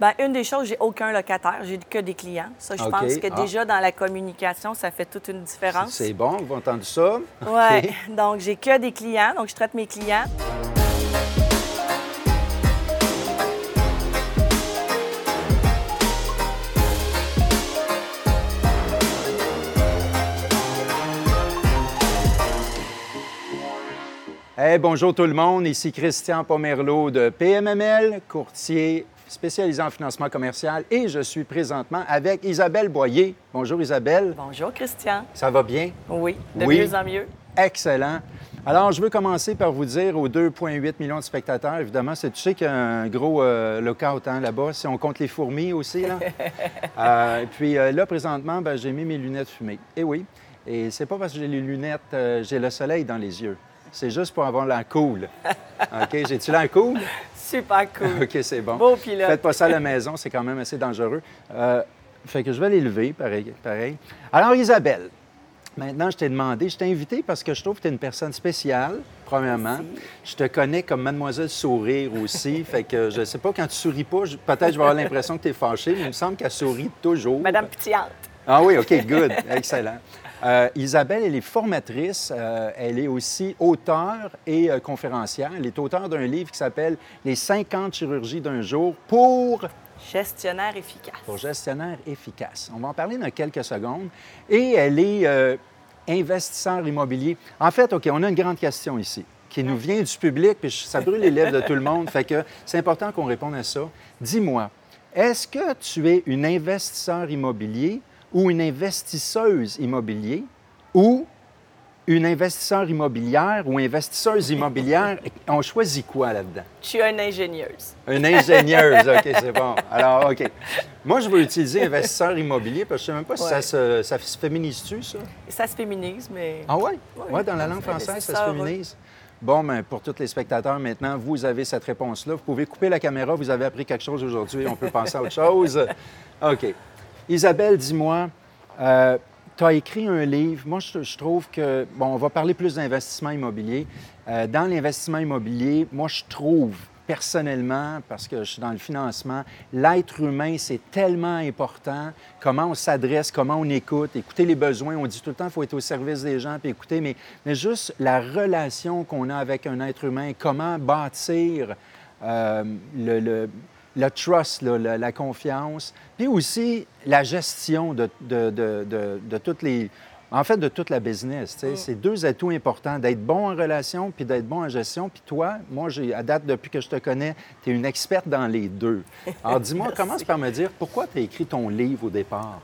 Bien, une des choses, j'ai aucun locataire, j'ai que des clients. Ça, je pense que Ah. déjà dans la communication, ça fait toute une différence. C'est bon, vous avez entendu ça? Oui. Donc, j'ai que des clients, donc je traite mes clients. Hey, bonjour tout le monde, ici Christian Pomerleau de PMML, courtier spécialisé en financement commercial et je suis présentement avec Isabelle Boyer. Bonjour Isabelle, Bonjour, Christian. ça va bien? Oui, de Oui. mieux en mieux. Excellent. Alors, je veux commencer par vous dire aux 2,8 millions de spectateurs, évidemment, c'est tu sais qu'il y a un gros euh, lockout hein, là-bas, si on compte les fourmis aussi. Là. Euh, puis euh, là, présentement, ben, j'ai mis mes lunettes fumées. Et oui, et c'est pas parce que j'ai les lunettes, euh, j'ai le soleil dans les yeux. C'est juste pour avoir l'air cool. OK, j'ai-tu l'air cool? Super cool. OK, c'est bon. Beau pilote. Faites pas ça à la maison, c'est quand même assez dangereux. Euh, fait que je vais les lever, pareil, pareil. Alors, Isabelle, maintenant, je t'ai demandé, je t'ai invité parce que je trouve que tu es une personne spéciale, premièrement. Je te connais comme Mademoiselle Sourire aussi. fait que je sais pas, quand tu souris pas, peut-être je vais avoir l'impression que tu es fâchée, mais il me semble qu'elle sourit toujours. Madame Pétillante. Ah oui, OK, good. Excellent. Euh, Isabelle, elle est formatrice, euh, elle est aussi auteure et euh, conférencière. Elle est auteure d'un livre qui s'appelle Les 50 chirurgies d'un jour pour, Gestionnaire efficace. pour gestionnaire efficace. On va en parler dans quelques secondes. Et elle est investisseur immobilier. En fait, OK, on a une grande question ici qui nous vient du public, puis ça brûle les lèvres de tout le monde. Fait que c'est important qu'on réponde à ça. Dis-moi, est-ce que tu es une investisseur immobilier ou une investisseuse immobilier ou une investisseur immobilière ou investisseuse immobilière? On choisit quoi là-dedans? Je suis une ingénieuse. Une ingénieuse, OK, c'est bon. Alors, OK. Moi, je veux utiliser investisseur immobilier parce que je ne sais même pas si Ouais. ça se, ça se féminise-tu, ça? Ça se féminise, mais Ah ouais? Oui, Ouais, dans la langue française, ça se féminise. Bon, ben, pour tous les spectateurs, maintenant, vous avez cette réponse-là. Vous pouvez couper la caméra, vous avez appris quelque chose aujourd'hui, on peut penser à autre chose. OK. Isabelle, dis-moi, tu as écrit un livre. Moi, je, trouve que, bon, on va parler plus d'investissement immobilier. Euh, dans l'investissement immobilier, moi, je trouve personnellement, parce que je suis dans le financement, l'être humain, c'est tellement important. Comment on s'adresse, comment on écoute, écouter les besoins. On dit tout le temps qu'il faut être au service des gens puis écouter, mais, juste la relation qu'on a avec un être humain, comment bâtir euh, le- le trust, là, la, la confiance, puis aussi la gestion de, de- de- de- toutes les... En fait, de toute la business. sais. C'est deux atouts importants, d'être bon en relation puis d'être bon en gestion. Puis toi, moi, j'ai, à date, depuis que je te connais, tu es une experte dans les deux. Alors, dis-moi, commence par me dire pourquoi tu as écrit ton livre au départ?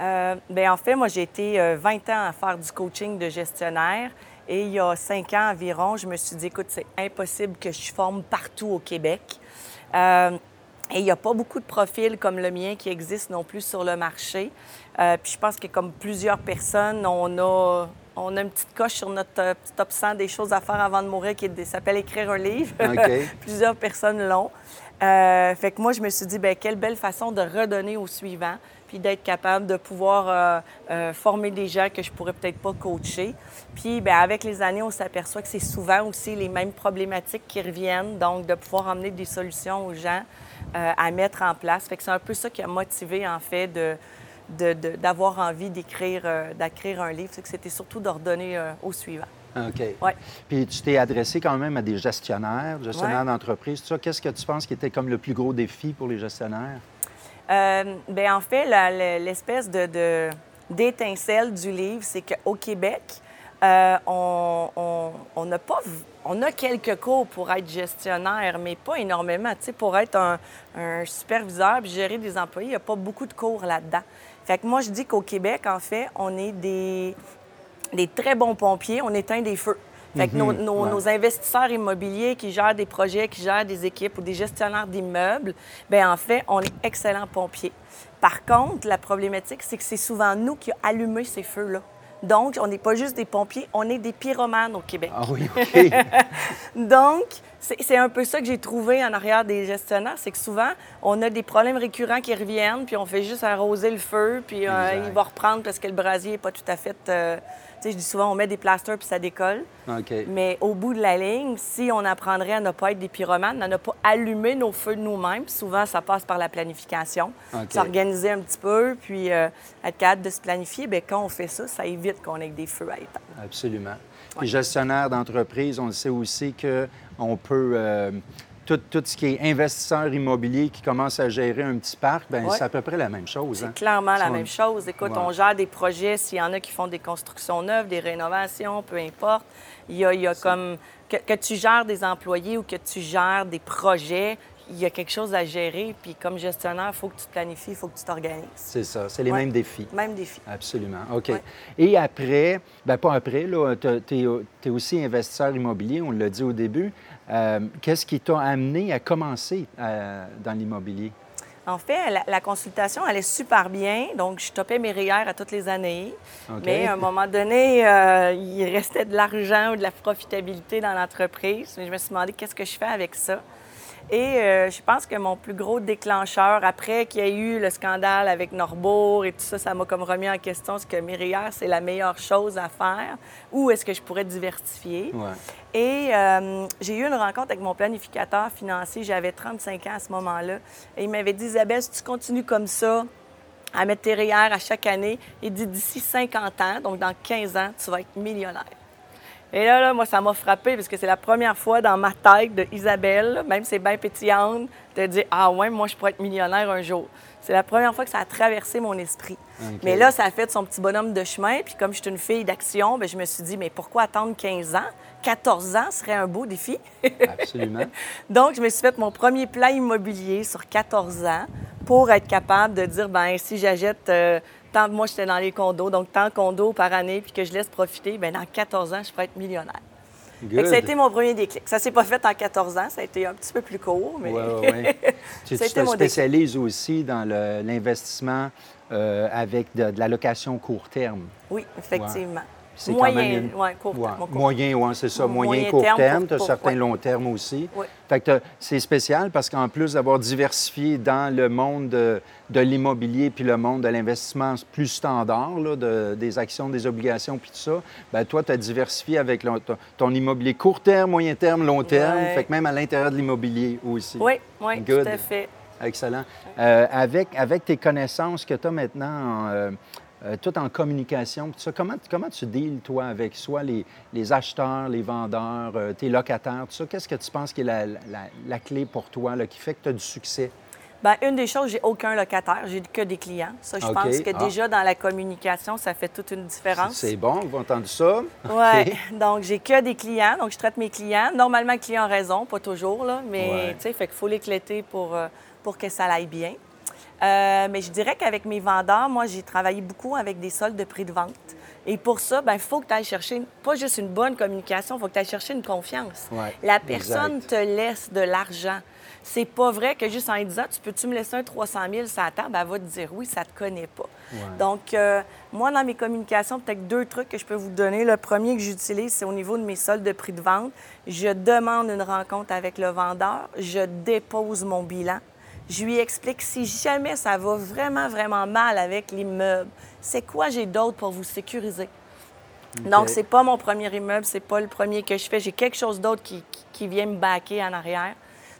Euh, ben, en fait, moi, j'ai été euh, 20 ans à faire du coaching de gestionnaire. Et il y a 5 ans environ, je me suis dit, écoute, c'est impossible que je forme partout au Québec. Euh, et il n'y a pas beaucoup de profils comme le mien qui existent non plus sur le marché. Euh, puis je pense que comme plusieurs personnes, on a, on a une petite coche sur notre euh, top 100 des choses à faire avant de mourir qui s'appelle écrire un livre. Plusieurs personnes l'ont. Euh, fait que moi, je me suis dit, ben quelle belle façon de redonner au suivant, puis d'être capable de pouvoir euh, euh, former des gens que je pourrais peut-être pas coacher. Puis, ben avec les années, on s'aperçoit que c'est souvent aussi les mêmes problématiques qui reviennent, donc de pouvoir emmener des solutions aux gens euh, à mettre en place. Fait que c'est un peu ça qui a motivé, en fait, de de- de- d'avoir envie d'écrire euh, d'écrire un livre. C'est que c'était surtout de redonner euh, au suivant. OK. Ouais. Puis tu t'es adressé quand même à des gestionnaires, gestionnaires Ouais. d'entreprise, tout ça. Qu'est-ce que tu penses qui était comme le plus gros défi pour les gestionnaires? Euh, ben, en fait, la- la- l'espèce de- d'étincelle du livre, c'est qu'au Québec, euh, on on- on n'a pas... On a quelques cours pour être gestionnaire, mais pas énormément. Tu sais, pour être un, un superviseur puis gérer des employés, il n'y a pas beaucoup de cours là-dedans. Fait que moi, je dis qu'au Québec, en fait, on est des, des très bons pompiers, on éteint des feux. Fait que nos, nos- ouais. nos investisseurs immobiliers qui gèrent des projets, qui gèrent des équipes ou des gestionnaires d'immeubles, bien, en fait, on est excellents pompiers. Par contre, la problématique, c'est que c'est souvent nous qui allumé ces feux-là. Donc, on n'est pas juste des pompiers, on est des pyromanes au Québec. Ah oui, OK. Donc, C'est un peu ça que j'ai trouvé en arrière des gestionnaires, c'est que souvent, on a des problèmes récurrents qui reviennent, puis on fait juste arroser le feu, puis euh, il va reprendre parce que le brasier n'est pas tout à fait... Euh, tu sais, je dis souvent, on met des plasters puis ça décolle. Mais au bout de la ligne, si on apprendrait à ne pas être des pyromanes, à ne pas allumer nos feux de nous-mêmes, souvent, ça passe par la planification. S'organiser un petit peu, puis euh, être capable de se planifier, bien, quand on fait ça, ça évite qu'on ait des feux à éteindre. Absolument. Puis gestionnaire d'entreprise, on sait aussi qu'on peut... Euh, tout, tout, ce qui est investisseur immobilier qui commence à gérer un petit parc, ben c'est à peu près la même chose. C'est hein. clairement la même chose. Écoute, on gère des projets, s'il y en a qui font des constructions neuves, des rénovations, peu importe. Il y a, il y a comme que, que, tu gères des employés ou que tu gères des projets, il y a quelque chose à gérer. Puis comme gestionnaire, il faut que tu te planifies, il faut que tu t'organises. C'est ça, c'est les mêmes défis. Même défis. Absolument. OK. Et après, bien pas après, là, tu es, aussi investisseur immobilier, on l'a dit au début. Euh, qu'est-ce qui t'a amené à commencer euh, dans l'immobilier? En fait, la, consultation allait super bien. Donc, je topais mes REER à toutes les années. Mais à un moment donné, euh, il restait de l'argent ou de la profitabilité dans l'entreprise. Je me suis demandé qu'est-ce que je fais avec ça. Et euh, je pense que mon plus gros déclencheur, après qu'il y ait eu le scandale avec Norbourg et tout ça, ça m'a comme remis en question est-ce que Mérière, c'est la meilleure chose à faire ou est-ce que je pourrais diversifier? Et euh, j'ai eu une rencontre avec mon planificateur financier, j'avais 35 ans à ce moment-là, et il m'avait dit Isabelle, si tu continues comme ça, à mettre tes REER à chaque année, il dit d'ici 50 ans, donc dans 15 ans, tu vas être millionnaire. Et là, là, moi, ça m'a frappé parce que c'est la première fois dans ma tête de Isabelle, même si c'est bien pétillante, de dire Ah ouais, moi, je pourrais être millionnaire un jour. C'est la première fois que ça a traversé mon esprit. Mais là, ça a fait son petit bonhomme de chemin. Puis comme je suis une fille d'action, ben, je me suis dit Mais pourquoi attendre 15 ans? 14 ans serait un beau défi. Absolument. Donc, je me suis fait mon premier plan immobilier sur 14 ans pour être capable de dire ben si j'achète. Euh, tant, moi, j'étais dans les condos, donc tant de condos par année, puis que je laisse profiter, bien, dans 14 ans, je pourrais être millionnaire. Ça a été mon premier déclic. Ça s'est pas fait en 14 ans, ça a été un petit peu plus court, mais. Ouais, tu, te spécialises aussi dans l'investissement euh, avec de, la location court terme. Oui, effectivement. Moyen, ouais, court terme. Moyen, oui, c'est ça. Moyen, court terme. Tu as certains long terme aussi. Fait que c'est spécial parce qu'en plus d'avoir diversifié dans le monde de, l'immobilier puis le monde de l'investissement plus standard, des actions, des obligations puis tout ça, bien, toi, tu as diversifié avec ton, immobilier court terme, moyen terme, long terme. Fait que même à l'intérieur de l'immobilier aussi. Oui, oui, tout à fait. Excellent. Euh, avec, avec tes connaissances que tu as maintenant euh, euh, tout en communication. Ça, comment, comment tu deals, toi, avec soit les, les acheteurs, les vendeurs, euh, tes locataires, tout ça? Qu'est-ce que tu penses qui est la, la, clé pour toi, là, qui fait que tu as du succès? Bien, une des choses, j'ai aucun locataire, j'ai que des clients. Ça, je pense que ah. déjà dans la communication, ça fait toute une différence. C'est bon, vous entendu ça? Oui, donc j'ai que des clients, donc je traite mes clients. Normalement, clients ont raison, pas toujours, là, mais tu sais, fait qu'il faut l'éclater pour, euh, pour que ça aille bien. Euh, mais je dirais qu'avec mes vendeurs, moi, j'ai travaillé beaucoup avec des soldes de prix de vente. Et pour ça, il ben, faut que tu ailles chercher pas juste une bonne communication, il faut que tu ailles chercher une confiance. la personne te laisse de l'argent. C'est pas vrai que juste en lui disant, tu peux-tu me laisser un 300 000 sur la table, elle va te dire oui, ça te connaît pas. Donc, euh, moi, dans mes communications, peut-être deux trucs que je peux vous donner. Le premier que j'utilise, c'est au niveau de mes soldes de prix de vente. Je demande une rencontre avec le vendeur, je dépose mon bilan je lui explique si jamais ça va vraiment, vraiment mal avec l'immeuble, c'est quoi j'ai d'autre pour vous sécuriser? Donc, c'est pas mon premier immeuble, c'est pas le premier que je fais. J'ai quelque chose d'autre qui, qui, vient me baquer en arrière.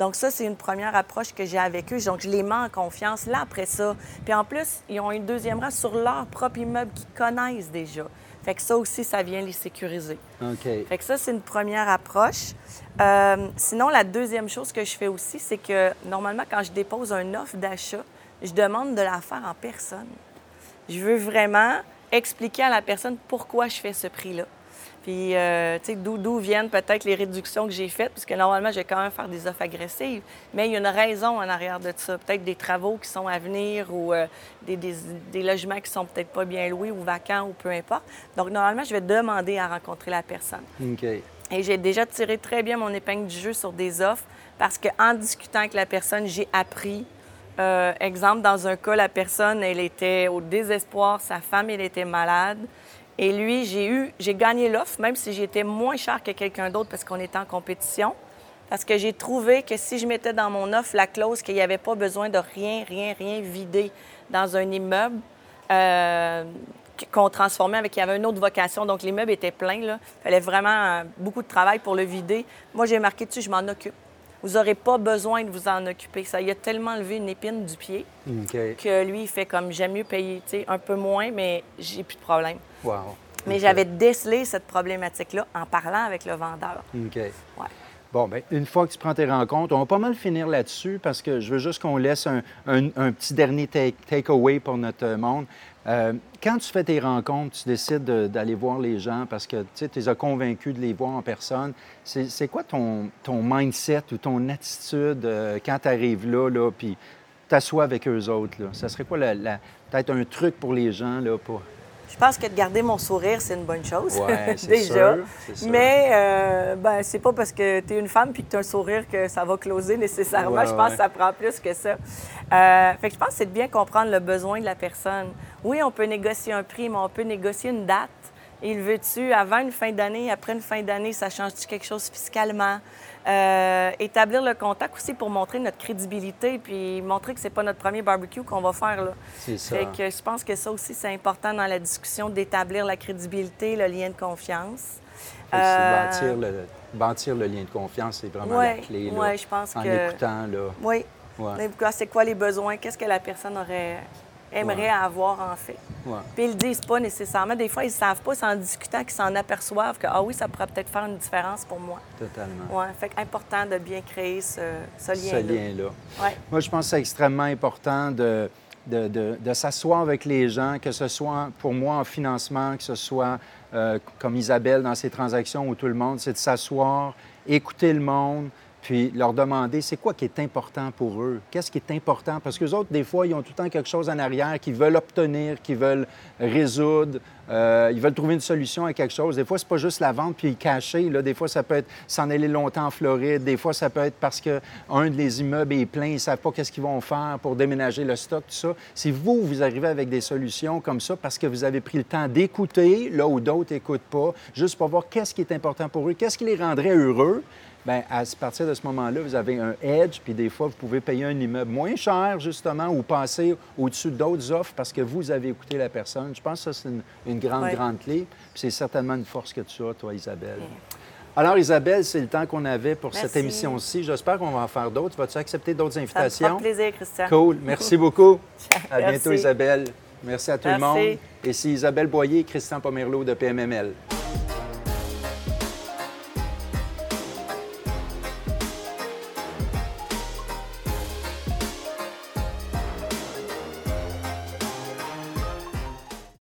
Donc, ça, c'est une première approche que j'ai avec eux. Donc, je les mets en confiance. Là, après ça, puis en plus, ils ont une deuxième race sur leur propre immeuble qu'ils connaissent déjà. Fait que ça aussi, ça vient les sécuriser. OK. Fait que ça, c'est une première approche. Euh, sinon, la deuxième chose que je fais aussi, c'est que normalement, quand je dépose un offre d'achat, je demande de la faire en personne. Je veux vraiment expliquer à la personne pourquoi je fais ce prix-là. Puis, euh, tu sais, d'où viennent peut-être les réductions que j'ai faites, puisque normalement, je vais quand même faire des offres agressives. Mais il y a une raison en arrière de ça. Peut-être des travaux qui sont à venir ou euh, des, des, logements qui sont peut-être pas bien loués ou vacants ou peu importe. Donc, normalement, je vais demander à rencontrer la personne. OK. Et j'ai déjà tiré très bien mon épingle du jeu sur des offres parce qu'en discutant avec la personne, j'ai appris. Euh, exemple, dans un cas, la personne, elle était au désespoir, sa femme, elle était malade. Et lui, j'ai eu, j'ai gagné l'offre, même si j'étais moins cher que quelqu'un d'autre parce qu'on était en compétition. parce que j'ai trouvé que si je mettais dans mon offre la clause qu'il n'y avait pas besoin de rien, rien, rien vider dans un immeuble, euh, qu'on transformait avec, il y avait une autre vocation, donc l'immeuble était plein, là. Il fallait vraiment euh, beaucoup de travail pour le vider. Moi, j'ai marqué dessus, je m'en occupe. Vous n'aurez pas besoin de vous en occuper. Ça y a tellement levé une épine du pied que lui, il fait comme j'aime mieux payer tu sais, un peu moins, mais j'ai plus de problème. Wow. Mais j'avais décelé cette problématique-là en parlant avec le vendeur. OK. Ouais. Bon, bien, une fois que tu prends tes rencontres, on va pas mal finir là-dessus parce que je veux juste qu'on laisse un, un- petit dernier take- takeaway pour notre monde. Euh, quand tu fais tes rencontres, tu décides de- d'aller voir les gens parce que tu les as convaincus de les voir en personne. C'est quoi ton, ton mindset ou ton attitude euh, quand tu arrives là, là puis t'assois avec eux autres? Là? Ça serait quoi peut-être un truc pour les gens là, pour... Je pense que de garder mon sourire, c'est une bonne chose. Ouais, c'est déjà. sûr. Mais euh, ben, c'est pas parce que tu es une femme puis que tu as un sourire que ça va closer nécessairement. Ouais, je pense ouais. que ça prend plus que ça. Euh, fait que je pense que c'est de bien comprendre le besoin de la personne. Oui, on peut négocier un prix, mais on peut négocier une date. Il veut-tu avant une fin d'année, après une fin d'année, ça change-tu quelque chose fiscalement? Euh, établir le contact aussi pour montrer notre crédibilité puis montrer que c'est pas notre premier barbecue qu'on va faire. Là. C'est ça. Fait que je pense que ça aussi, c'est important dans la discussion d'établir la crédibilité, le lien de confiance. Euh, bâtir, le, bâtir le lien de confiance, c'est vraiment Ouais, la clé. Ouais, je pense en que- écoutant, là. Oui. Ouais. C'est quoi les besoins? Qu'est-ce que la personne aurait aimerait Ouais. avoir en fait? Ouais. Puis ils le disent pas nécessairement. Des fois, ils savent pas, c'est en discutant qu'ils s'en aperçoivent que ah oui, ça pourrait peut-être faire une différence pour moi. Totalement. Ouais. Fait que important de bien créer ce, ce Ce lien-là. lien-là. Ouais. Moi, je pense que c'est extrêmement important de, de, de- de s'asseoir avec les gens, que ce soit pour moi en financement, que ce soit euh, comme Isabelle dans ses transactions ou tout le monde, c'est de s'asseoir, écouter le monde, puis leur demander c'est quoi qui est important pour eux, qu'est-ce qui est important, parce que les autres, des fois, ils ont tout le temps quelque chose en arrière qu'ils veulent obtenir, qu'ils veulent résoudre, euh, ils veulent trouver une solution à quelque chose. Des fois, c'est pas juste la vente puis cacher. Là. Des fois, ça peut être s'en aller longtemps en Floride. Des fois, ça peut être parce qu'un des immeubles est plein, ils ne savent pas qu'est-ce qu'ils vont faire pour déménager le stock, tout ça. Si vous, vous arrivez avec des solutions comme ça parce que vous avez pris le temps d'écouter, là où d'autres n'écoutent pas, juste pour voir qu'est-ce qui est important pour eux, qu'est-ce qui les rendrait heureux, Bien, à partir de ce moment-là, vous avez un edge, puis des fois, vous pouvez payer un immeuble moins cher, justement, ou passer au-dessus d'autres offres parce que vous avez écouté la personne. Je pense que ça, c'est une, une grande, Oui. grande clé. Puis c'est certainement une force que tu as, toi, Isabelle. Alors, Isabelle, c'est le temps qu'on avait pour cette émission-ci. J'espère qu'on va en faire d'autres. Vas-tu accepter d'autres Ça me invitations? fera plaisir, Christian. Cool. Merci beaucoup. À Merci. bientôt, Isabelle. Merci à tout le monde. Et c'est Isabelle Boyer et Christian Pomerleau de PMML.